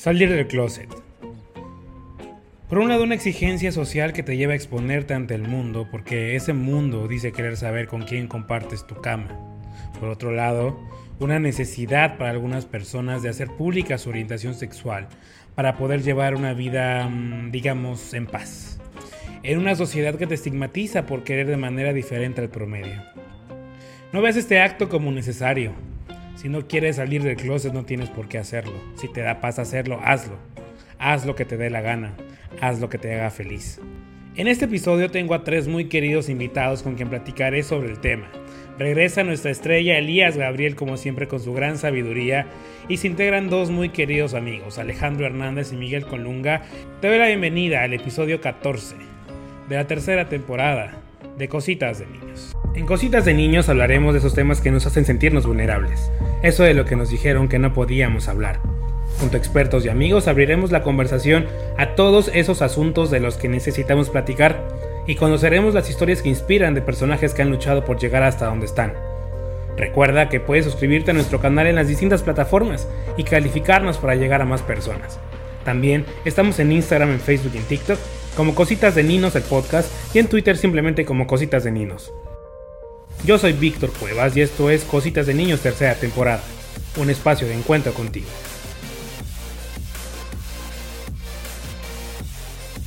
Salir del closet. Por un lado, una exigencia social que te lleva a exponerte ante el mundo, porque ese mundo dice querer saber con quién compartes tu cama. Por otro lado, una necesidad para algunas personas de hacer pública su orientación sexual para poder llevar una vida, mm, digamos, en paz. En una sociedad que te estigmatiza por querer de manera diferente al promedio. No ves este acto como necesario, si no quieres salir del closet no tienes por qué hacerlo. Si te da paz hacerlo, hazlo. Haz lo que te dé la gana. Haz lo que te haga feliz. En este episodio tengo a tres muy queridos invitados con quien platicaré sobre el tema. Regresa nuestra estrella Elías Gabriel como siempre con su gran sabiduría y se integran dos muy queridos amigos, Alejandro Hernández y Miguel Colunga. Te doy la bienvenida al episodio 14 de la tercera temporada de Cositas de Niños. En Cositas de Niños hablaremos de esos temas que nos hacen sentirnos vulnerables, eso de lo que nos dijeron que no podíamos hablar. Junto a expertos y amigos abriremos la conversación a todos esos asuntos de los que necesitamos platicar y conoceremos las historias que inspiran de personajes que han luchado por llegar hasta donde están. Recuerda que puedes suscribirte a nuestro canal en las distintas plataformas y calificarnos para llegar a más personas. También estamos en Instagram, en Facebook y en TikTok como Cositas de Ninos el podcast y en Twitter simplemente como Cositas de Ninos. Yo soy Víctor Cuevas y esto es Cositas de Niños tercera temporada, un espacio de encuentro contigo.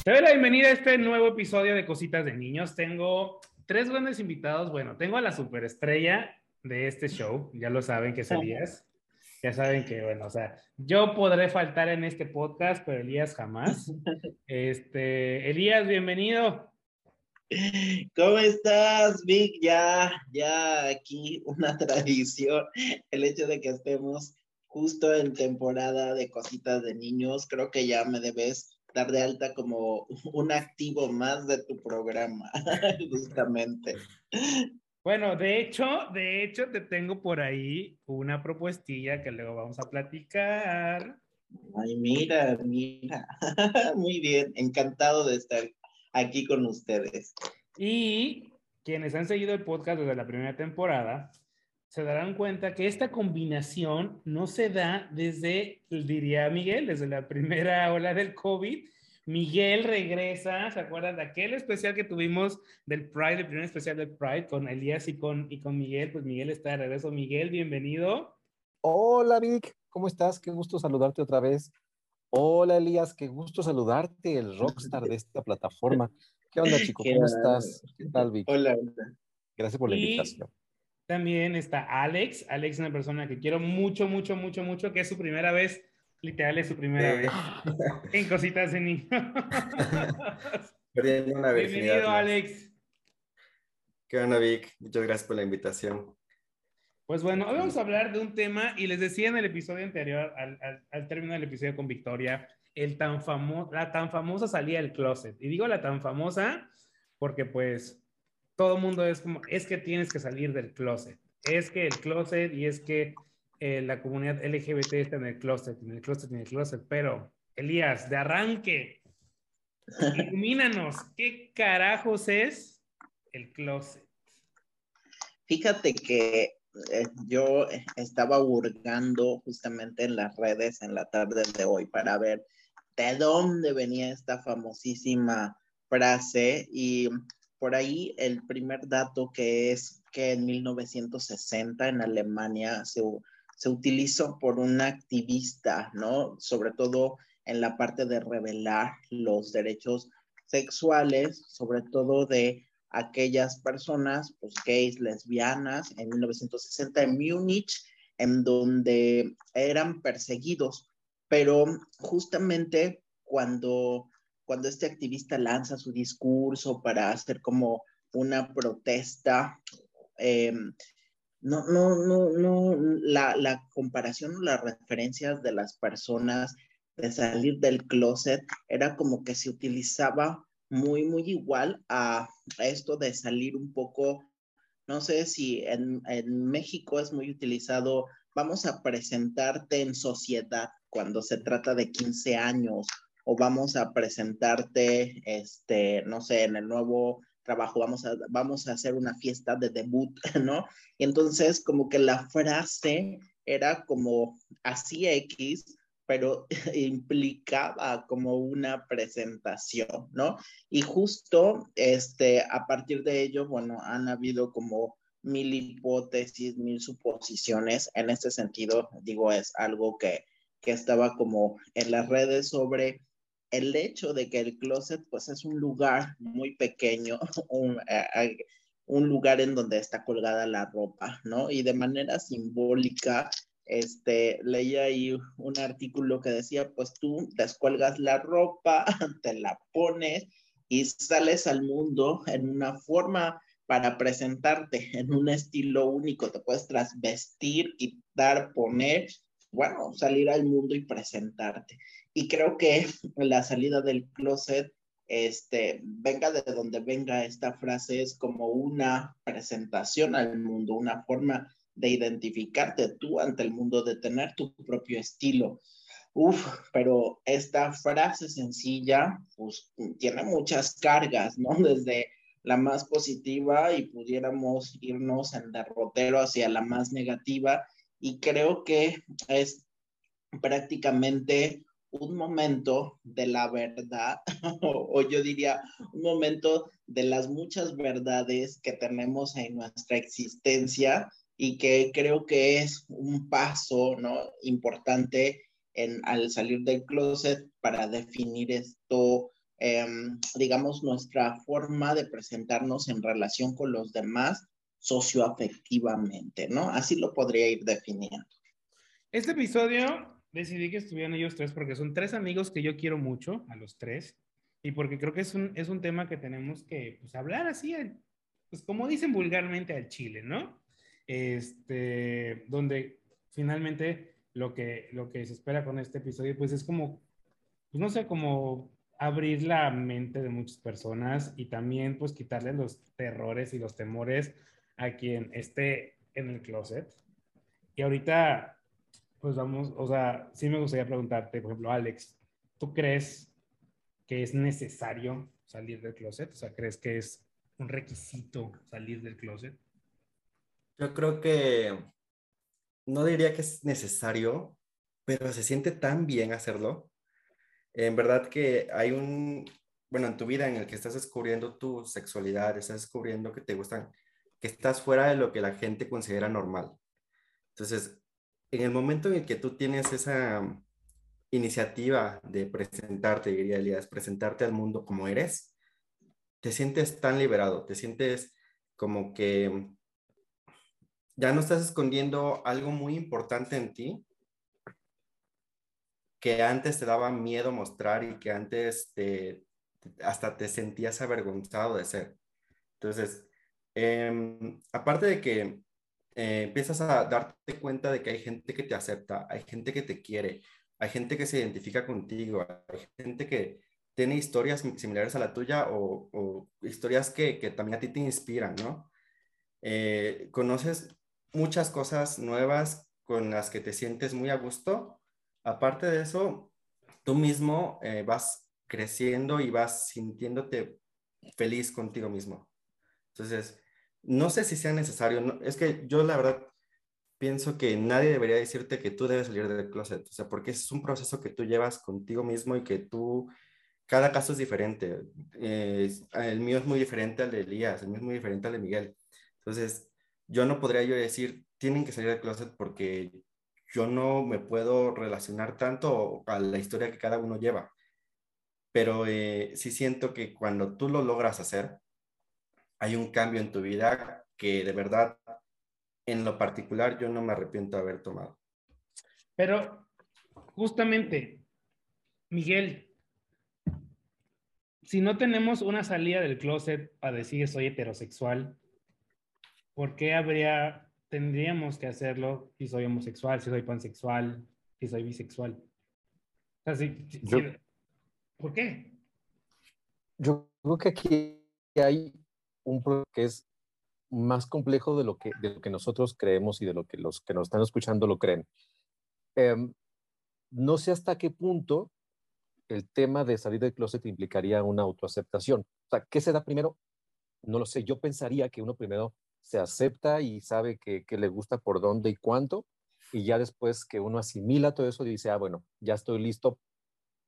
Te doy la bienvenida a este nuevo episodio de Cositas de Niños. Tengo tres grandes invitados. Bueno, tengo a la superestrella de este show, ya lo saben que es Elías. Ya saben que, bueno, o sea, yo podré faltar en este podcast, pero Elías jamás. Este, Elías, bienvenido. ¿Cómo estás, Vic? Ya, ya aquí una tradición, el hecho de que estemos justo en temporada de cositas de niños, creo que ya me debes dar de alta como un activo más de tu programa, justamente. Bueno, de hecho, de hecho te tengo por ahí una propuestilla que luego vamos a platicar. Ay, mira, mira. Muy bien, encantado de estar aquí con ustedes. Y quienes han seguido el podcast desde la primera temporada se darán cuenta que esta combinación no se da desde, diría Miguel, desde la primera ola del COVID. Miguel regresa, ¿se acuerdan de aquel especial que tuvimos del Pride, el primer especial del Pride con Elías y con, y con Miguel? Pues Miguel está de regreso. Miguel, bienvenido. Hola Vic, ¿cómo estás? Qué gusto saludarte otra vez. Hola Elías, qué gusto saludarte, el rockstar de esta plataforma. ¿Qué onda, chico? ¿Cómo estás? ¿Qué tal, Vic? Hola. Gracias por la invitación. También está Alex. Alex es una persona que quiero mucho, mucho, mucho, mucho, que es su primera vez, literal es su primera vez en Cositas de Niños. Bienvenido, Alex. ¿Qué onda, Vic? Muchas gracias por la invitación. Pues bueno, hoy vamos a hablar de un tema, y les decía en el episodio anterior, al, al, término del episodio con Victoria, el tan famo la tan famosa salida del closet. Y digo la tan famosa porque pues todo mundo es como, es que tienes que salir del closet. Es que el closet y es que eh, la comunidad LGBT está en el closet, en el closet, en el closet. Pero, Elías, de arranque, ilumínanos, ¿qué carajos es el closet? Fíjate que eh, yo estaba hurgando justamente en las redes en la tarde de hoy para ver de dónde venía esta famosísima frase y por ahí el primer dato que es que en 1960 en Alemania se, se utilizó por un activista, ¿no? Sobre todo en la parte de revelar los derechos sexuales, sobre todo de aquellas personas, pues gays, lesbianas, en 1960 en Múnich, en donde eran perseguidos. Pero justamente cuando, cuando este activista lanza su discurso para hacer como una protesta, em, no, no, no, no, la, la comparación o las referencias de las personas de salir del closet era como que se utilizaba muy, muy igual a, esto de salir un poco, no sé si en, en, México es muy utilizado, vamos a presentarte en sociedad cuando se trata de 15 años o vamos a presentarte, este, no sé, en el nuevo trabajo, vamos a, vamos a hacer una fiesta de debut, ¿no? Y entonces como que la frase era como así X, pero implicaba como una presentación, ¿no? Y justo este, a partir de ello, bueno, han habido como mil hipótesis, mil suposiciones. En este sentido, digo, es algo que, que estaba como en las redes sobre el hecho de que el closet pues es un lugar muy pequeño, un, un lugar en donde está colgada la ropa, ¿no? Y de manera simbólica este, leía ahí un artículo que decía, pues tú descuelgas la ropa, te la pones y sales al mundo en una forma para presentarte en un estilo único, te puedes trasvestir, quitar, poner, bueno, salir al mundo y presentarte. Y creo que la salida del closet, este, venga de donde venga esta frase, es como una presentación al mundo, una forma de identificarte tú ante el mundo, de tener tu propio estilo. Uf, pero esta frase sencilla, pues tiene muchas cargas, ¿no? Desde la más positiva y pudiéramos irnos en derrotero hacia la más negativa. Y creo que es prácticamente un momento de la verdad, o, yo diría un momento de las muchas verdades que tenemos en nuestra existencia y que creo que es un paso ¿no? importante en, al salir del closet para definir esto, em, digamos, nuestra forma de presentarnos en relación con los demás socioafectivamente, ¿no? Así lo podría ir definiendo. Este episodio decidí que estuvieran ellos tres porque son tres amigos que yo quiero mucho, a los tres, y porque creo que es un, es un tema que tenemos que pues, hablar así, pues como dicen vulgarmente al chile, ¿no? este, donde finalmente lo que, lo que se espera con este episodio, pues es como, pues no sé, como abrir la mente de muchas personas y también pues quitarle los terrores y los temores a quien esté en el closet. Y ahorita, pues vamos, o sea, sí me gustaría preguntarte, por ejemplo, Alex, ¿tú crees que es necesario salir del closet? O sea, ¿crees que es un requisito salir del closet? Yo creo que no diría que es necesario, pero se siente tan bien hacerlo. En verdad que hay un, bueno, en tu vida en el que estás descubriendo tu sexualidad, estás descubriendo que te gustan, que estás fuera de lo que la gente considera normal. Entonces, en el momento en el que tú tienes esa iniciativa de presentarte, diría Elías, presentarte al mundo como eres, te sientes tan liberado, te sientes como que ya no estás escondiendo algo muy importante en ti que antes te daba miedo mostrar y que antes te, hasta te sentías avergonzado de ser. Entonces, em, aparte de que eh, empiezas a darte cuenta de que hay gente que te acepta, hay gente que te quiere, hay gente que se identifica contigo, hay gente que tiene historias similares a la tuya o, historias que, también a ti te inspiran, ¿no? Eh, conoces muchas cosas nuevas con las que te sientes muy a gusto. Aparte de eso, tú mismo eh, vas creciendo y vas sintiéndote feliz contigo mismo. Entonces, no sé si sea necesario, es que yo la verdad pienso que nadie debería decirte que tú debes salir del closet, o sea, porque es un proceso que tú llevas contigo mismo y que tú, cada caso es diferente. Eh, el mío es muy diferente al de Elías, el mío es muy diferente al de Miguel. Entonces, yo no podría yo decir, tienen que salir del closet porque yo no me puedo relacionar tanto a la historia que cada uno lleva. Pero eh, sí siento que cuando tú lo logras hacer, hay un cambio en tu vida que de verdad, en lo particular, yo no me arrepiento de haber tomado. Pero justamente, Miguel, si no tenemos una salida del closet para decir soy heterosexual, ¿por qué habría, tendríamos que hacerlo si soy homosexual, si soy pansexual, si soy bisexual? O sea, ¿Por qué? Yo creo que aquí hay un problema que es más complejo de lo que, de lo que nosotros creemos y de lo que los que nos están escuchando lo creen. Em, no sé hasta qué punto el tema de salir del closet implicaría una autoaceptación. O sea, ¿qué se da primero? No lo sé. Yo pensaría que uno primero se acepta y sabe que, le gusta por dónde y cuánto, y ya después que uno asimila todo eso, dice, ah, bueno, ya estoy listo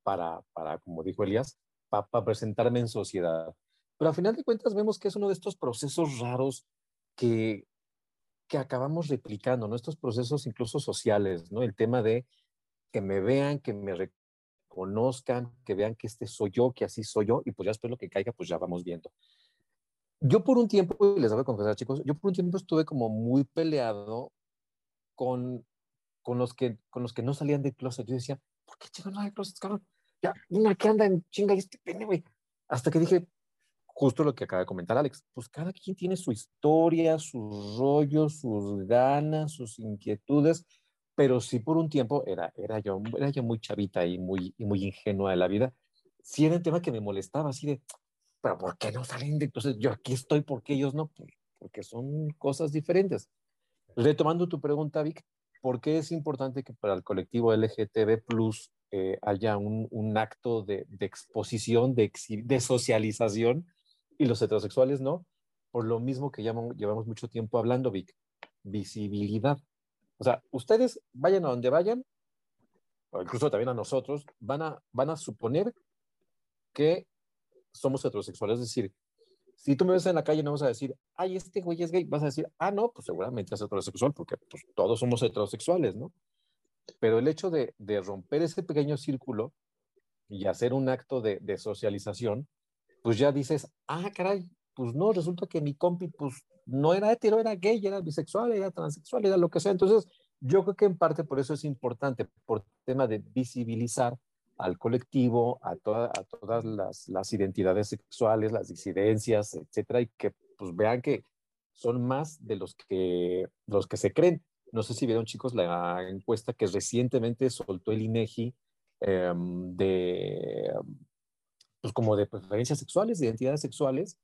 para, para como dijo Elías, para, presentarme en sociedad. Pero al final de cuentas vemos que es uno de estos procesos raros que, que acabamos replicando, ¿no? Estos procesos incluso sociales, ¿no? El tema de que me vean, que me reconozcan, que vean que este soy yo, que así soy yo, y pues ya después lo que caiga, pues ya vamos viendo. Yo por un tiempo, les voy a confesar, chicos, yo por un tiempo estuve como muy peleado con, con, los, que, con los que no salían de closet. Yo decía, ¿por qué chicos no hay closet, cabrón? Ya, mira que anda en chinga y este pene, güey. Hasta que dije, justo lo que acaba de comentar Alex, pues cada quien tiene su historia, sus rollos, sus ganas, sus inquietudes, pero sí por un tiempo era, era, yo, era yo muy chavita y muy, y muy ingenua de la vida. Sí era un tema que me molestaba, así de, pero ¿por qué no salen de? Entonces yo aquí estoy, ¿por qué ellos no? Porque son cosas diferentes. Retomando tu pregunta, Vic, ¿por qué es importante que para el colectivo LGTB Plus eh, haya un, un, acto de, de exposición, de, de, socialización y los heterosexuales no? Por lo mismo que llevamos, mucho tiempo hablando, Vic, visibilidad. O sea, ustedes vayan a donde vayan, o incluso también a nosotros, van a, van a suponer que somos heterosexuales. Es decir, si tú me ves en la calle no vas a decir, ay, este güey es gay, vas a decir, ah, no, pues seguramente es heterosexual, porque pues, todos somos heterosexuales, ¿no? Pero el hecho de, de romper ese pequeño círculo y hacer un acto de, de, socialización, pues ya dices, ah, caray, pues no, resulta que mi compi, pues no era hetero, era gay, era bisexual, era transexual, era lo que sea. Entonces, yo creo que en parte por eso es importante, por tema de visibilizar al colectivo, a, a todas las, las, identidades sexuales, las disidencias, etcétera, y que pues vean que son más de los que, los que se creen. No sé si vieron, chicos, la encuesta que recientemente soltó el INEGI eh, de, pues como de preferencias sexuales, de identidades sexuales,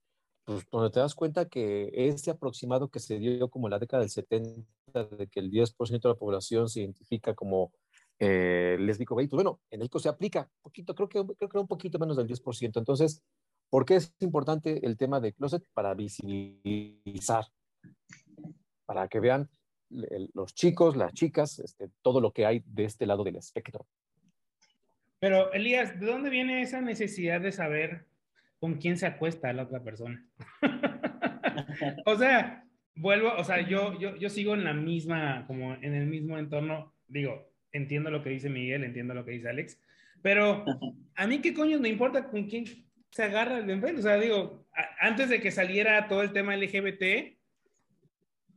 pues donde te das cuenta que este aproximado que se dio como en la década del 70, de que el 10% de la población se identifica como eh, lésbico gay, pues bueno, en México se aplica poquito, creo que, creo que un poquito menos del 10%. Entonces, ¿por qué es importante el tema de closet? Para visibilizar, para que vean los chicos, las chicas, este, todo lo que hay de este lado del espectro. Pero, Elías, ¿de dónde viene esa necesidad de saber con quién se acuesta la otra persona? o sea, vuelvo, o sea, yo, yo, yo sigo en la misma, como en el mismo entorno, digo, entiendo lo que dice Miguel, entiendo lo que dice Alex, pero a mí qué coño me importa con quién se agarra el enfrente. O sea, digo, antes de que saliera todo el tema LGBT,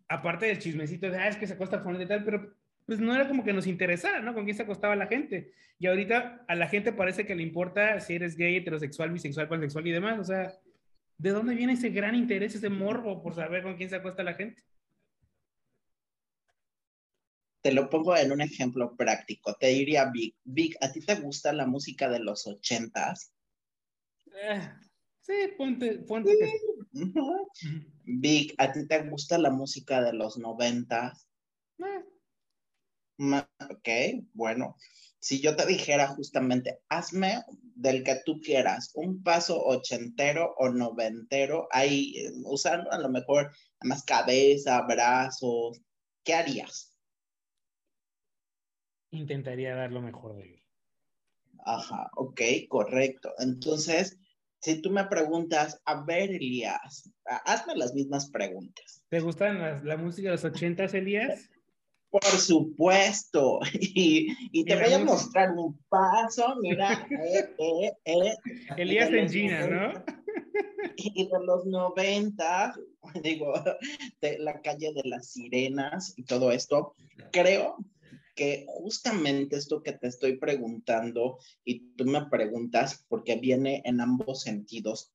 aparte del chismecito de, ah, es que se acosta con y tal, pero pues no era como que nos interesara, ¿no? Con quién se acostaba la gente. Y ahorita a la gente parece que le importa si eres gay, heterosexual, bisexual, pansexual y demás. O sea, ¿de dónde viene ese gran interés, ese morbo por saber con quién se acuesta la gente? te lo pongo en un ejemplo práctico. Te diría, Vic, Vic, ¿a ti te gusta la música de los ochentas? Eh, sí, ponte, ponte. Vic, ¿a ti te gusta la música de los noventas? Eh. Ok, bueno. Si yo te dijera justamente, hazme del que tú quieras, un paso ochentero o noventero, ahí eh, usando a lo mejor más cabeza, brazos, ¿qué harías? intentaría dar lo mejor de él. Ajá, ok, correcto. Entonces, si tú me preguntas, a ver, Elías, hazme las mismas preguntas. ¿Te gustan la música de los ochentas, Elías? Por supuesto. Y, te voy a mostrar un paso, mira. Eh, eh, eh, Elías en Gina, ¿no? Y de los 90, digo, de la calle de las sirenas y todo esto, creo que justamente esto que te estoy preguntando y tú me preguntas porque viene en ambos sentidos,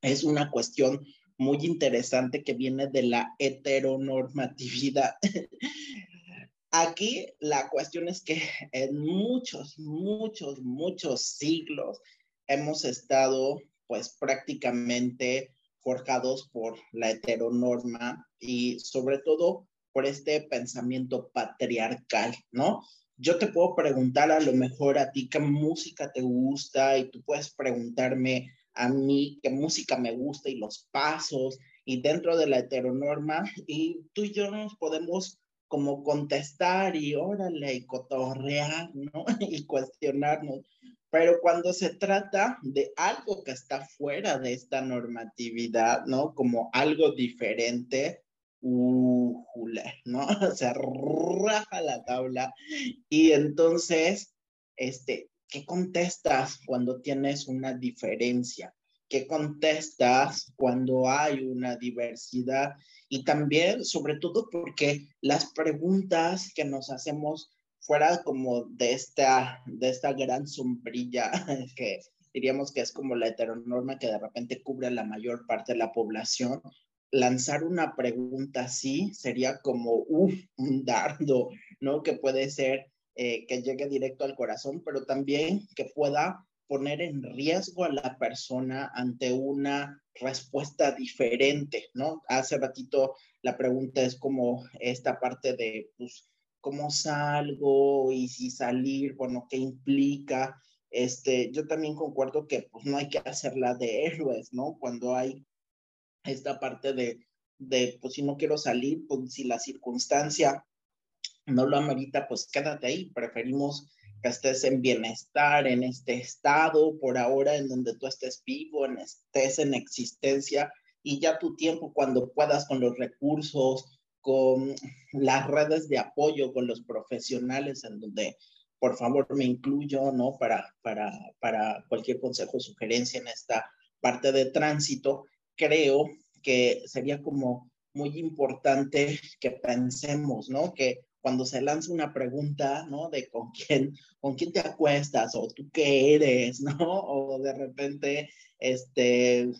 es una cuestión muy interesante que viene de la heteronormatividad. Aquí la cuestión es que en muchos, muchos, muchos siglos hemos estado pues prácticamente forjados por la heteronorma y sobre todo por este pensamiento patriarcal, ¿no? Yo te puedo preguntar a lo mejor a ti qué música te gusta y tú puedes preguntarme a mí qué música me gusta y los pasos y dentro de la heteronorma y tú y yo nos podemos como contestar y órale y cotorrear, ¿no? y cuestionarnos. Pero cuando se trata de algo que está fuera de esta normatividad, ¿no? Como algo diferente, uh, ¿no? Se raja la tabla. Y entonces, este, ¿qué contestas cuando tienes una diferencia? ¿Qué contestas cuando hay una diversidad? Y también, sobre todo, porque las preguntas que nos hacemos fuera como de esta, de esta gran sombrilla que diríamos que es como la heteronorma que de repente cubre la mayor parte de la población, lanzar una pregunta así sería como un dardo, ¿no? Que puede ser eh, que llegue directo al corazón, pero también que pueda poner en riesgo a la persona ante una respuesta diferente, ¿no? Hace ratito la pregunta es como esta parte de, pues, ¿cómo salgo? Y si salir, bueno, ¿qué implica? Este, yo también concuerdo que pues no hay que hacerla de héroes, ¿no? Cuando hay esta parte de, de, pues si no quiero salir, pues si la circunstancia no lo amerita, pues quédate ahí. Preferimos que estés en bienestar, en este estado, por ahora, en donde tú estés vivo, en estés en existencia y ya tu tiempo cuando puedas con los recursos, con las redes de apoyo, con los profesionales, en donde por favor me incluyo, ¿no? Para, para, para cualquier consejo o sugerencia en esta parte de tránsito, creo que sería como muy importante que pensemos, ¿no? Que cuando se lanza una pregunta, ¿no? De con quién, con quién te acuestas o tú qué eres, ¿no? O de repente, este,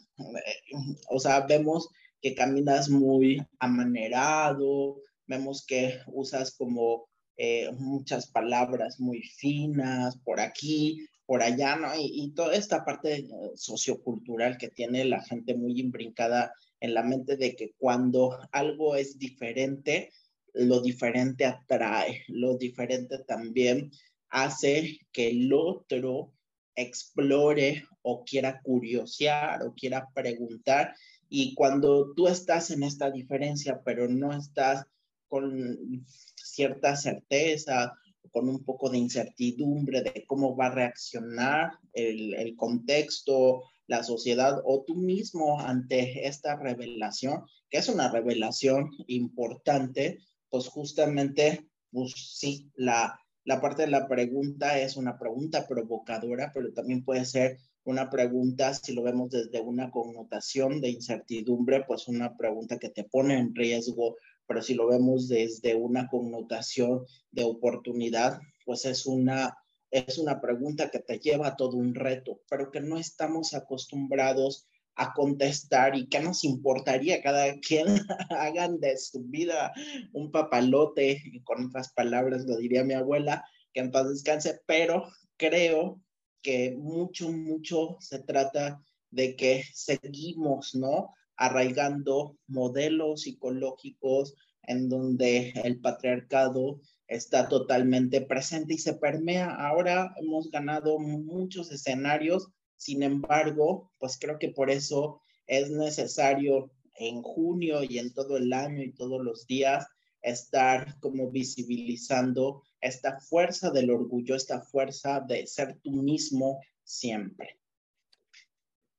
o sea, vemos que caminas muy amanerado, vemos que usas como eh, muchas palabras muy finas por aquí, por allá, ¿no? Y, y, toda esta parte sociocultural que tiene la gente muy imbrincada en la mente de que cuando algo es diferente, lo diferente atrae, lo diferente también hace que el otro explore o quiera curiosear o quiera preguntar. Y cuando tú estás en esta diferencia, pero no estás con cierta certeza, con un poco de incertidumbre de cómo va a reaccionar el, el contexto, la sociedad o tú mismo ante esta revelación, que es una revelación importante, pues justamente, pues sí, la, la parte de la pregunta es una pregunta provocadora, pero también puede ser una pregunta, si lo vemos desde una connotación de incertidumbre, pues una pregunta que te pone en riesgo, pero si lo vemos desde una connotación de oportunidad, pues es una, es una pregunta que te lleva a todo un reto, pero que no estamos acostumbrados a contestar y qué nos importaría cada quien hagan de su vida un papalote, y con otras palabras lo diría mi abuela, que en paz descanse, pero creo que mucho, mucho se trata de que seguimos, ¿no? Arraigando modelos psicológicos en donde el patriarcado está totalmente presente y se permea. Ahora hemos ganado muchos escenarios sin embargo, pues creo que por eso es necesario en junio y en todo el año y todos los días estar como visibilizando esta fuerza del orgullo, esta fuerza de ser tú mismo siempre.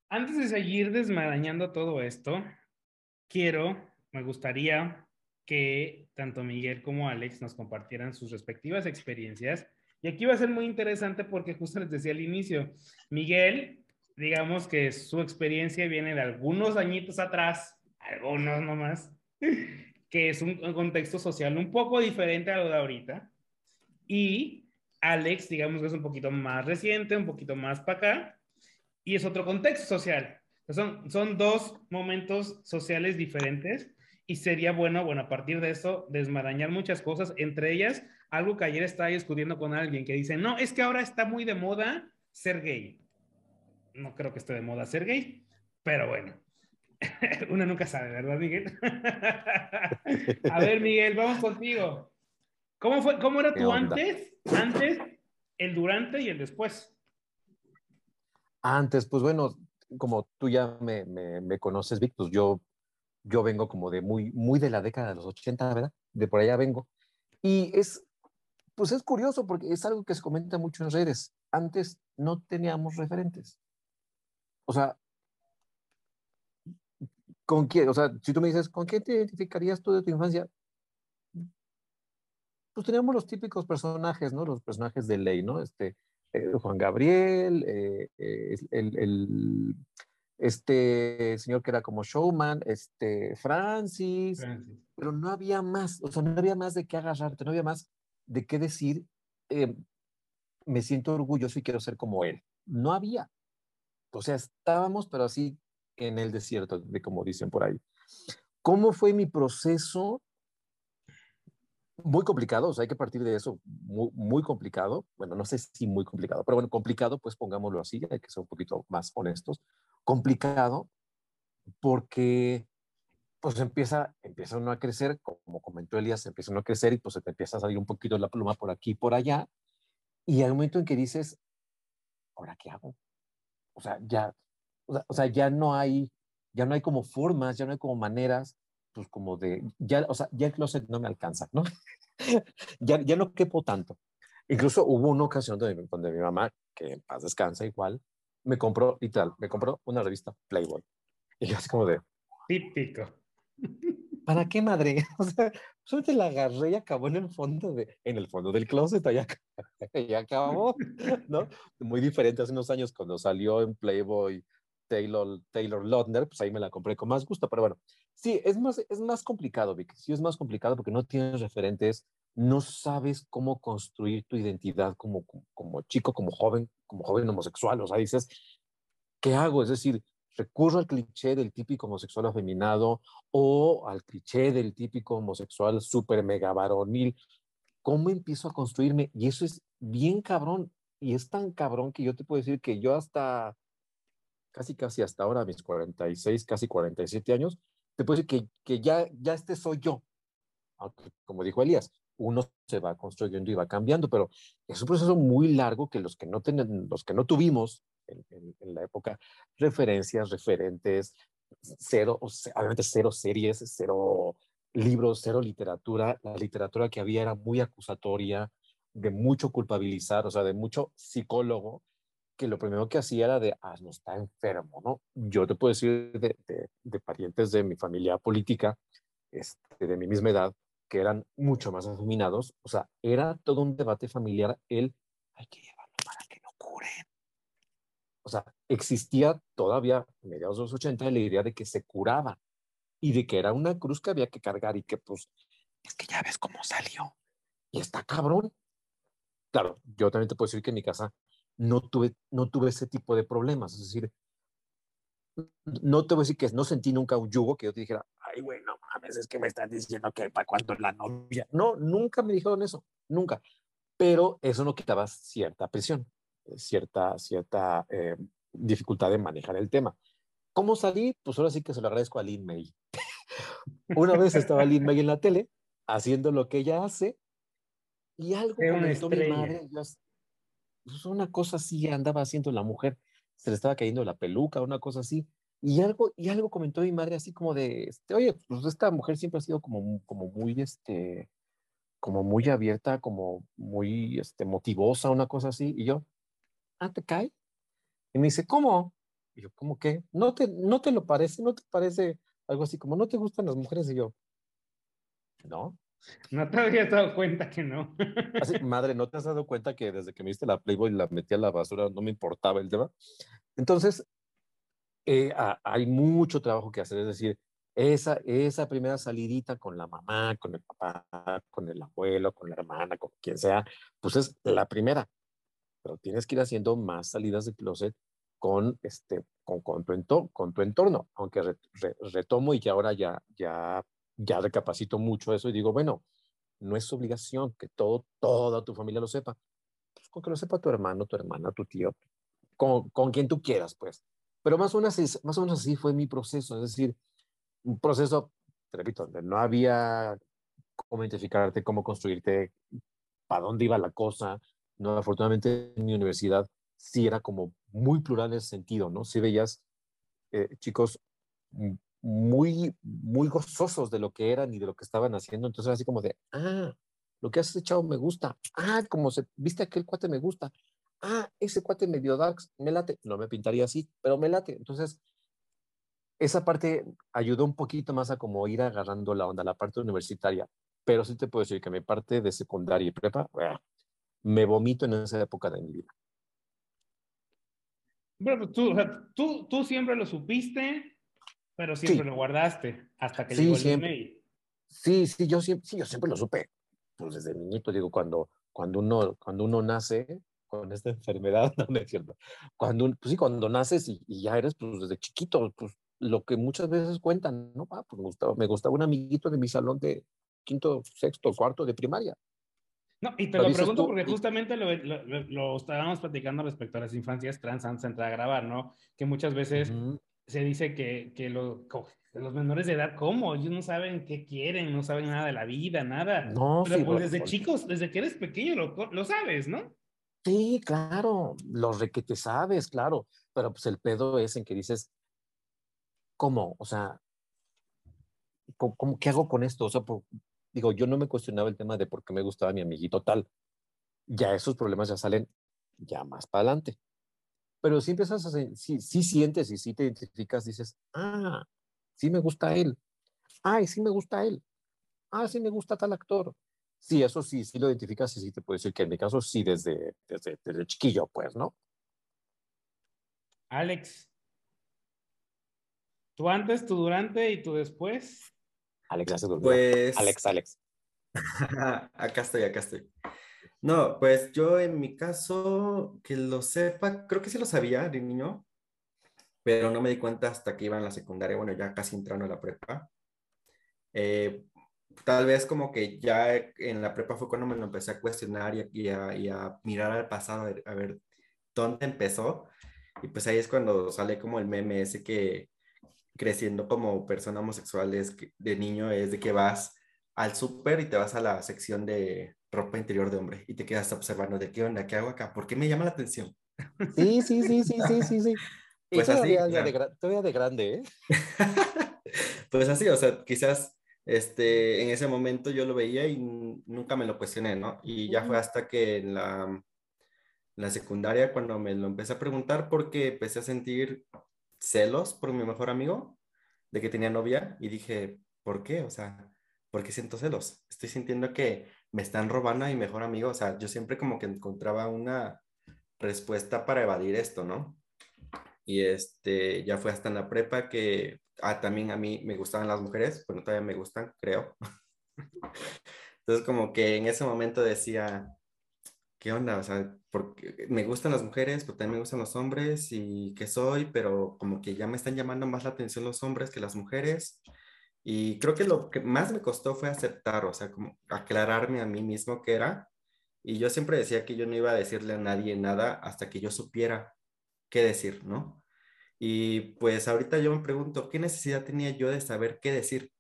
Antes de seguir desmarañando todo esto, quiero, me gustaría que tanto Miguel como Alex nos compartieran sus respectivas experiencias y aquí va a ser muy interesante porque justo les decía al inicio, Miguel, digamos que su experiencia viene de algunos añitos atrás, algunos nomás, que es un, contexto social un poco diferente a lo de ahorita. Y Alex, digamos que es un poquito más reciente, un poquito más para acá, y es otro contexto social. Son, son dos momentos sociales diferentes y sería bueno, bueno, a partir de eso, desmarañar muchas cosas, entre ellas algo que ayer estaba discutiendo con alguien que dice, no, es que ahora está muy de moda ser gay. No creo que esté de moda ser gay, pero bueno, uno nunca sabe, ¿verdad, Miguel? a ver, Miguel, vamos contigo. ¿Cómo, fue, cómo era tu antes, antes, el durante y el después? Antes, pues bueno, como tú ya me, me, me conoces, Vic, pues yo yo vengo como de muy, muy de la década de los 80, ¿verdad? De por allá vengo. Y es, pues es curioso porque es algo que se comenta mucho en redes. Antes no teníamos referentes. O sea, ¿con quién? O sea, si tú me dices, ¿con quién te identificarías tú de tu infancia? Pues teníamos los típicos personajes, ¿no? Los personajes de ley, ¿no? Este, eh, Juan Gabriel, eh, eh, el, el, este señor que era como showman, este Francis, Francis, pero no había más, o sea, no había más de qué agarrarte, no había más de qué decir, eh, me siento orgulloso y quiero ser como él. No había. O sea, estábamos, pero así en el desierto, de como dicen por ahí. ¿Cómo fue mi proceso? Muy complicado, o sea, hay que partir de eso, muy, muy complicado. Bueno, no sé si muy complicado, pero bueno, complicado, pues pongámoslo así, hay que ser un poquito más honestos. Complicado porque pues empieza, empieza uno a crecer, como comentó Elías, empieza uno a crecer y pues se te empieza a salir un poquito la pluma por aquí y por allá. Y hay un momento en que dices, ¿ahora qué hago? O sea, ya, o sea, ya no hay, ya no hay como formas, ya no hay como maneras, pues como de, ya, o sea, ya el closet no me alcanza, ¿no? ya, ya no quepo tanto. Incluso hubo una ocasión donde, donde mi mamá, que en paz descansa igual, me compró, y tal, me compró una revista Playboy. Y yo así como de... Típico. ¿Para qué madre? O sea, solamente la agarré y acabó en el fondo de, en el fondo del closet, ya acabó, ¿no? Muy diferente hace unos años cuando salió en Playboy Taylor, Taylor Lautner, pues ahí me la compré con más gusto, pero bueno, sí, es más, es más complicado, Vic, sí es más complicado porque no tienes referentes, no sabes cómo construir tu identidad como, como chico, como joven, como joven homosexual, o sea, dices, ¿qué hago? Es decir, recurro al cliché del típico homosexual afeminado o al cliché del típico homosexual súper mega varonil. ¿Cómo empiezo a construirme? Y eso es bien cabrón. Y es tan cabrón que yo te puedo decir que yo hasta casi, casi hasta ahora, mis 46, casi 47 años, te puedo decir que, que ya, ya este soy yo. Como dijo Elías, uno se va construyendo y va cambiando, pero es un proceso muy largo que los que no, ten, los que no tuvimos en, en, la época, referencias, referentes, cero, obviamente cero series, cero libros, cero literatura. La literatura que había era muy acusatoria, de mucho culpabilizar, o sea, de mucho psicólogo, que lo primero que hacía era de, ah, no está enfermo, ¿no? Yo te puedo decir de, de, de parientes de mi familia política, este, de mi misma edad, que eran mucho más afeminados, o sea, era todo un debate familiar el, hay que llevarlo para que no curen o sea, existía todavía a mediados de los 80 la idea de que se curaba y de que era una cruz que había que cargar y que pues es que ya ves cómo salió y está cabrón. Claro, yo también te puedo decir que en mi casa no tuve, no tuve ese tipo de problemas, es decir, no te voy a decir que no sentí nunca un yugo que yo te dijera, ay, güey, no mames, es que me están diciendo que para cuando la novia. No, nunca me dijeron eso, nunca. Pero eso no quitaba cierta presión cierta, cierta eh, dificultad de manejar el tema. ¿Cómo salí? Pues ahora sí que se lo agradezco a Lin May. Una vez estaba Lin May en la tele haciendo lo que ella hace y algo comentó mi madre. Pues una cosa así andaba haciendo la mujer, se le estaba cayendo la peluca, una cosa así. Y algo, y algo comentó mi madre así como de, este, oye, pues esta mujer siempre ha sido como, como muy, este, como muy abierta, como muy, este, motivosa, una cosa así. Y yo, ah, ¿te cae? Y me dice, ¿cómo? Y yo, ¿cómo qué? ¿No te, ¿No te lo parece? ¿No te parece algo así como, no te gustan las mujeres? Y yo, no. No te habías dado cuenta que no. Así, madre, ¿no te has dado cuenta que desde que me diste la Playboy la metí a la basura no me importaba el tema? Entonces, eh, hay mucho trabajo que hacer, es decir, esa, esa primera salidita con la mamá, con el papá, con el abuelo, con la hermana, con quien sea, pues es la primera pero tienes que ir haciendo más salidas de closet con, este, con, con, tu, entorno, con tu entorno, aunque re, re, retomo y que ahora ya, ya, ya recapacito mucho eso y digo, bueno, no es obligación que todo, toda tu familia lo sepa, pues con que lo sepa tu hermano, tu hermana, tu tío, con, con quien tú quieras, pues. Pero más o, menos así, más o menos así fue mi proceso, es decir, un proceso, te repito, donde no había cómo identificarte, cómo construirte, para dónde iba la cosa, ¿no? Afortunadamente en mi universidad sí era como muy plural en ese sentido, ¿no? Sí veías eh, chicos muy, muy gozosos de lo que eran y de lo que estaban haciendo, entonces así como de, ah, lo que hace chavo me gusta. Ah, como se, viste aquel cuate me gusta. Ah, ese cuate medio darks, me late. No me pintaría así, pero me late. Entonces, esa parte ayudó un poquito más a como ir agarrando la onda, la parte universitaria. Pero sí te puedo decir que mi parte de secundaria y prepa, me vomito en esa época de mi vida. Pues tú, tú, tú siempre lo supiste, pero siempre lo guardaste hasta que llegó el siempre. Sí, sí, yo siempre, sí, yo siempre lo supe. Pues desde niñito, digo, cuando, cuando, uno, cuando uno nace con esta enfermedad, no, es cierto. Cuando, pues sí, cuando naces y, ya eres, pues desde chiquito, pues lo que muchas veces cuentan, ¿no? Ah, pues me gustaba, me gustaba un amiguito de mi salón de quinto, sexto, cuarto de primaria. No, y te lo, pregunto porque justamente lo, lo, estábamos platicando respecto a las infancias trans antes de entrar a grabar, ¿no? Que muchas veces se dice que, que los menores de edad, ¿cómo? Ellos no saben qué quieren, no saben nada de la vida, nada. No, Pero pues desde chicos, desde que eres pequeño lo, lo sabes, ¿no? Sí, claro, lo que te sabes, claro. Pero pues el pedo es en que dices, ¿cómo? O sea, ¿cómo, qué hago con esto? O sea, por, digo, yo no me cuestionaba el tema de por qué me gustaba mi amiguito tal. Ya esos problemas ya salen ya más para adelante. Pero si empiezas a, si, si sientes y si te identificas, dices, ah, sí me gusta él. Ay, sí me gusta él. Ah, sí me gusta tal actor. Sí, eso sí, sí lo identificas y sí te puedo decir que en mi caso sí desde, desde, desde chiquillo, pues, ¿no? Alex, ¿tú antes, tú durante y tú después? Alex ya se Pues... Alex, Alex. acá estoy, acá estoy. No, pues yo en mi caso, que lo sepa, creo que sí lo sabía de niño, pero no me di cuenta hasta que iba en la secundaria, bueno, ya casi entrando a la prepa. Eh, tal vez como que ya en la prepa fue cuando me lo empecé a cuestionar y, a, mirar al pasado, a ver, a ver, dónde empezó. Y pues ahí es cuando sale como el meme ese que, creciendo como persona homosexual de niño es de que vas al súper y te vas a la sección de ropa interior de hombre y te quedas observando de qué onda, qué hago acá, por qué me llama la atención. Sí, sí, sí, sí, sí, sí, sí. Pues así. Todavía, de, grande, ¿eh? pues así, o sea, quizás este, en ese momento yo lo veía y nunca me lo cuestioné, ¿no? Y ya fue hasta que en la, la secundaria, cuando me lo empecé a preguntar, porque empecé a sentir celos por mi mejor amigo de que tenía novia y dije, ¿por qué? O sea, ¿por qué siento celos? Estoy sintiendo que me están robando a mi mejor amigo. O sea, yo siempre como que encontraba una respuesta para evadir esto, ¿no? Y este, ya fue hasta en la prepa que ah, también a mí me gustaban las mujeres, bueno, todavía me gustan, creo. Entonces como que en ese momento decía, ¿qué onda? O sea, porque me gustan las mujeres, pero también me gustan los hombres y qué soy, pero como que ya me están llamando más la atención los hombres que las mujeres. Y creo que lo que más me costó fue aceptar, o sea, como aclararme a mí mismo qué era. Y yo siempre decía que yo no iba a decirle a nadie nada hasta que yo supiera qué decir, ¿no? Y pues ahorita yo me pregunto, ¿qué necesidad tenía yo de saber qué decir?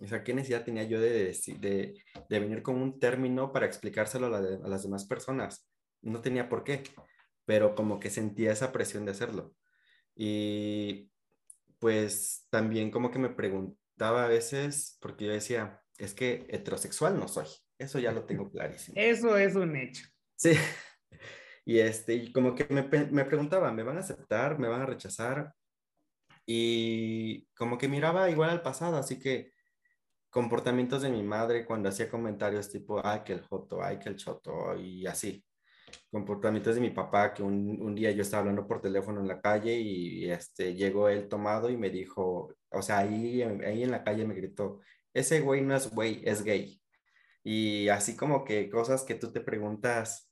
O sea, ¿qué necesidad tenía yo de, de, de venir con un término para explicárselo a, a, las demás personas? No tenía por qué, pero como que sentía esa presión de hacerlo. Y pues también como que me preguntaba a veces, porque yo decía, es que heterosexual no soy, eso ya lo tengo clarísimo. Eso es un hecho. Sí, y este, y como que me, me preguntaba, ¿me van a aceptar? ¿Me van a rechazar? Y como que miraba igual al pasado, así que comportamientos de mi madre cuando hacía comentarios tipo, ay, que el joto, ay, que el choto, y así. Comportamientos de mi papá, que un, un, día yo estaba hablando por teléfono en la calle y, este, llegó él tomado y me dijo, o sea, ahí, ahí en la calle me gritó, ese güey no es güey, es gay. Y así como que cosas que tú te preguntas,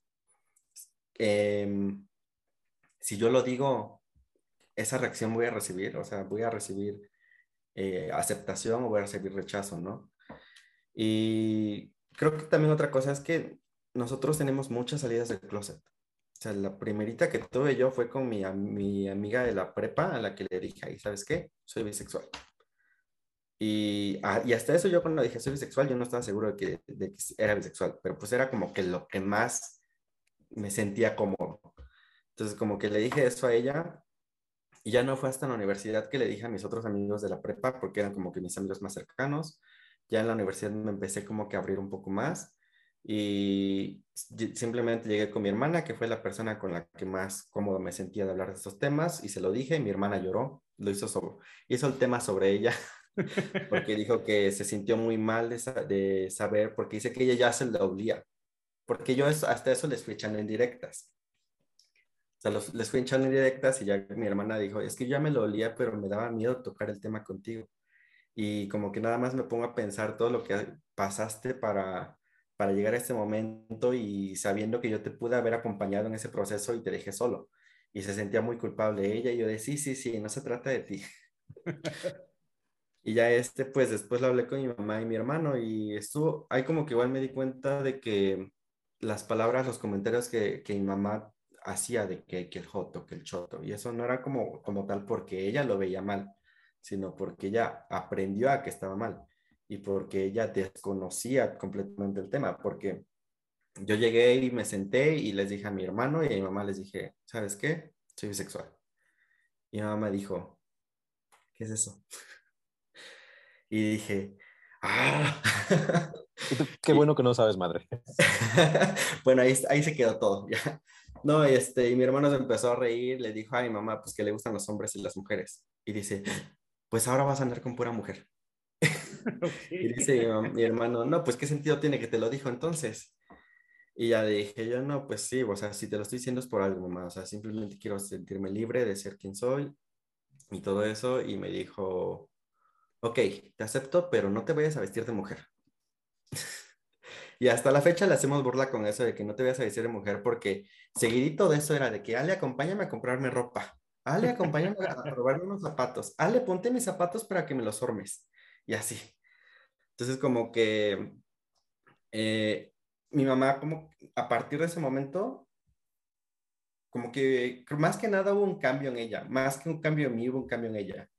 em, si yo lo digo, esa reacción voy a recibir, o sea, voy a recibir eh, aceptación o voy a recibir rechazo, ¿no? Y creo que también otra cosa es que nosotros tenemos muchas salidas del closet. O sea, la primerita que tuve yo fue con mi, mi amiga de la prepa a la que le dije, ahí, ¿sabes qué? Soy bisexual. Y, ah, y, hasta eso yo cuando dije soy bisexual, yo no estaba seguro de que, de que, era bisexual, pero pues era como que lo que más me sentía cómodo. Entonces como que le dije eso a ella y ya no fue hasta la universidad que le dije a mis otros amigos de la prepa, porque eran como que mis amigos más cercanos. Ya en la universidad me empecé como que a abrir un poco más. Y simplemente llegué con mi hermana, que fue la persona con la que más cómodo me sentía de hablar de estos temas, y se lo dije, mi hermana lloró, lo hizo, sobre, hizo el tema sobre ella, porque dijo que se sintió muy mal de, de, saber, porque dice que ella ya se le olía, porque yo hasta eso les fui echando en directas. Sea, los, les fui echando en directas y ya mi hermana dijo, es que ya me lo olía, pero me daba miedo tocar el tema contigo. Y como que nada más me pongo a pensar todo lo que pasaste para para llegar a este momento y sabiendo que yo te pude haber acompañado en ese proceso y te dejé solo. Y se sentía muy culpable ella y yo de sí, sí, sí, no se trata de ti. y ya este, pues después lo hablé con mi mamá y mi hermano y estuvo, ahí como que igual me di cuenta de que las palabras, los comentarios que, que mi mamá hacía de que, que el joto, que el choto, y eso no era como, como tal porque ella lo veía mal, sino porque ella aprendió a que estaba mal y porque ella desconocía completamente el tema, porque yo llegué y me senté y les dije a mi hermano y a mi mamá les dije, ¿sabes qué? Soy bisexual. Y mi mamá dijo, ¿qué es eso? Y dije, ¡ah! Qué bueno que no sabes, madre. bueno, ahí, ahí se quedó todo. ¿ya? No, este, y mi hermano se empezó a reír, le dijo a mi mamá, pues que le gustan los hombres y las mujeres. Y dice, pues ahora vas a andar con pura mujer. Y dice mi, hermano, no, pues qué sentido tiene que te lo dijo entonces. Y ya dije yo, no, pues sí, o sea, si te lo estoy diciendo es por algo, mamá, o sea, simplemente quiero sentirme libre de ser quien soy y todo eso. Y me dijo, ok, te acepto, pero no te vayas a vestir de mujer. y hasta la fecha le hacemos burla con eso de que no te vayas a vestir de mujer porque seguidito de eso era de que, Ale, acompáñame a comprarme ropa. Ale, acompáñame a probarme unos zapatos. Ale, ponte mis zapatos para que me los formes. Y así. Entonces, como que eh, mi mamá, como a partir de ese momento, como que más que nada hubo un cambio en ella, más que un cambio en mí, hubo un cambio en ella,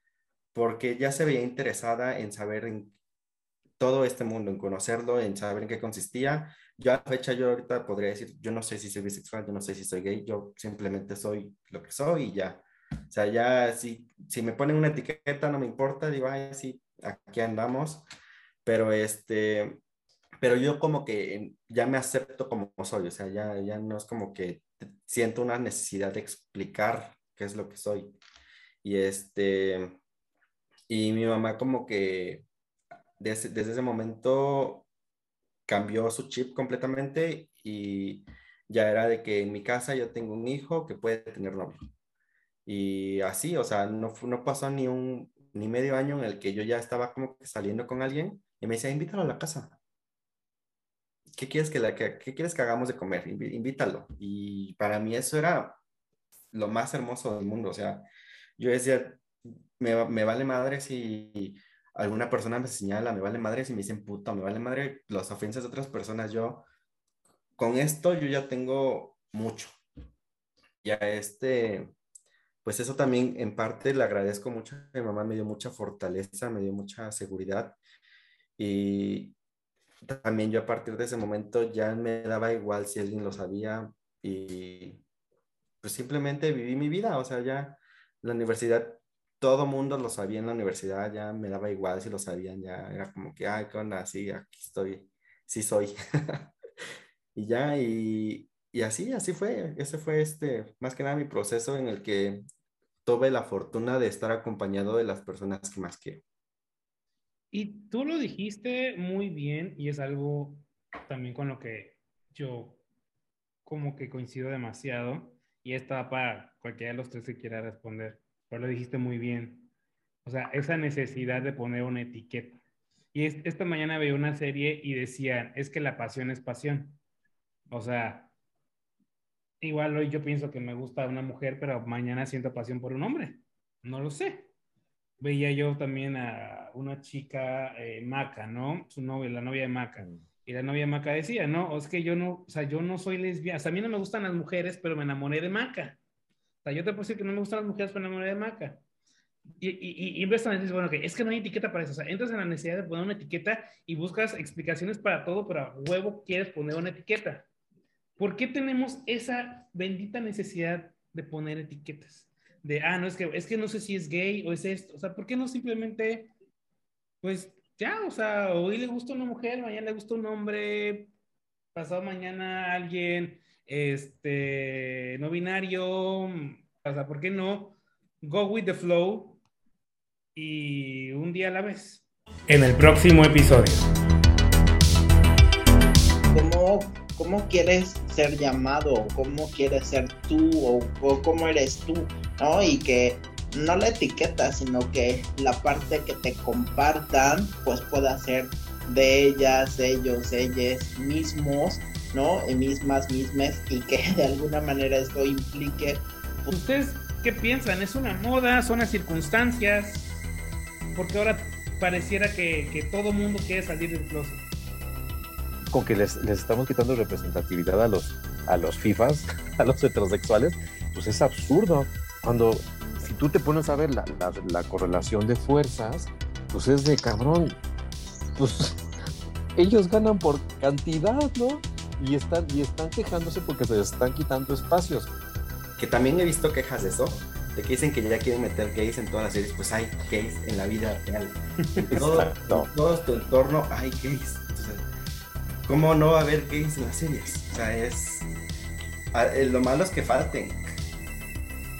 porque ya se veía interesada en saber en todo este mundo, en conocerlo, en saber en qué consistía. Yo a la fecha, yo ahorita podría decir, yo no sé si soy bisexual, yo no sé si soy gay, yo simplemente soy lo que soy y ya. O sea, ya si, si me ponen una etiqueta, no me importa, digo, ay, sí, aquí andamos pero este, pero yo como que ya me acepto como soy, o sea, ya, ya no es como que siento una necesidad de explicar qué es lo que soy. Y este, y mi mamá como que desde, ese momento cambió su chip completamente y ya era de que en mi casa yo tengo un hijo que puede tener novio. Y así, o sea, no, no pasó ni un ni medio año en el que yo ya estaba como que saliendo con alguien y me decía, invítalo a la casa. ¿Qué quieres que, la, qué quieres que hagamos de comer? Invítalo. Y para mí eso era lo más hermoso del mundo. O sea, yo decía, me, me vale madre si alguna persona me señala, me vale madre si me dicen puta, me vale madre las ofensas de otras personas. Yo, con esto, yo ya tengo mucho. Ya este, pues eso también en parte le agradezco mucho. Mi mamá me dio mucha fortaleza, me dio mucha seguridad y también yo a partir de ese momento ya me daba igual si alguien lo sabía y pues simplemente viví mi vida, o sea, ya la universidad, todo mundo lo sabía en la universidad, ya me daba igual si lo sabían, ya era como que, ay, ¿qué onda? Sí, aquí estoy, sí soy. y ya, y, y así, así fue, ese fue este, más que nada mi proceso en el que tuve la fortuna de estar acompañado de las personas que más quiero. Y tú lo dijiste muy bien y es algo también con lo que yo como que coincido demasiado y está para cualquiera de los tres que quiera responder, pero lo dijiste muy bien. O sea, esa necesidad de poner una etiqueta. Y esta mañana veía una serie y decían, es que la pasión es pasión. O sea, igual hoy yo pienso que me gusta una mujer, pero mañana siento pasión por un hombre. No lo sé veía yo también a una chica, eh, Maca, ¿no? Su novia, la novia de Maca. Mm. Y la novia de Maca decía, no, es que yo no, o sea, yo no soy lesbiana, o sea, a mí no me gustan las mujeres, pero me enamoré de Maca. Sea, yo te puedo decir que no me gustan las mujeres, pero me enamoré de Maca. Y, y, y, ves a bueno, que es que no hay etiqueta para eso. O sea, entras en la necesidad de poner una etiqueta y buscas explicaciones para todo, pero a huevo quieres poner una etiqueta. ¿Por qué tenemos esa bendita necesidad de poner etiquetas? de, ah, no, es que, es que no sé si es gay o es esto. O sea, ¿por qué no simplemente, pues ya, o sea, hoy le gusta una mujer, mañana le gusta un hombre, pasado mañana alguien este, no binario, o sea, ¿por qué no? Go with the flow y un día a la vez. En el próximo episodio. ¿Cómo, cómo quieres ser llamado? ¿Cómo quieres ser tú? ¿O, cómo eres tú? ¿No? Y que no la etiqueta, sino que la parte que te compartan, pues pueda ser de ellas, ellos, ellas mismos, ¿no? Mismas, mismas, y que de alguna manera esto implique. Pues, ¿Ustedes qué piensan? ¿Es una moda? ¿Son las circunstancias? Porque ahora pareciera que, que todo mundo quiere salir del closet. Con que les, les, estamos quitando representatividad a los, a los FIFAs, a los heterosexuales, pues es absurdo. Cuando, si tú te pones a ver la, la, la correlación de fuerzas, pues es de cabrón. Pues ellos ganan por cantidad, ¿no? Y están, y están quejándose porque se les están quitando espacios. Que también he visto quejas de eso, de que dicen que ya quieren meter gays en todas las series, pues hay gays en la vida real. En todo, en todo tu entorno hay gays. Entonces, ¿Cómo no va a haber gays en las series? O sea, es... Lo malo es que falten.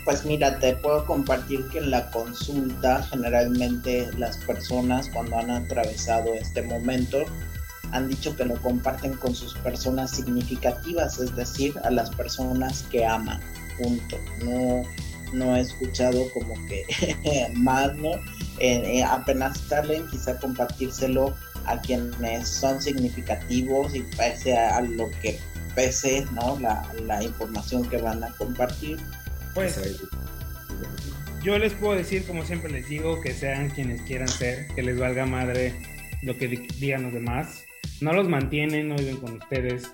Pues mira, te puedo compartir que en la consulta generalmente las personas cuando han atravesado este momento han dicho que lo comparten con sus personas significativas, es decir, a las personas que aman, punto. No, no he escuchado como que más, ¿no? Eh, apenas salen, quizá compartírselo a quienes son significativos y pese a, lo que pese, ¿no? La, la información que van a compartir. Pues yo les puedo decir, como siempre les digo, que sean quienes quieran ser, que les valga madre lo que digan los demás no los mantienen, no viven con ustedes,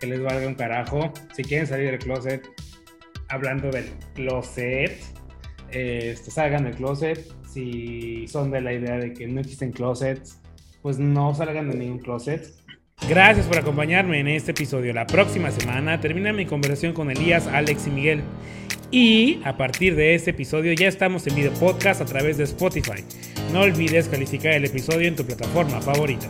que les valga un carajo. Si quieren salir del closet, hablando del closet, este, salgan del closet. Si son de la idea de que no existen closets, pues no salgan de ningún closet. Gracias por acompañarme en este episodio. La próxima semana termina mi conversación con Elías, Alex y Miguel. Y a partir de este episodio ya estamos en video podcast a través de Spotify. No olvides calificar el episodio en tu plataforma favorita.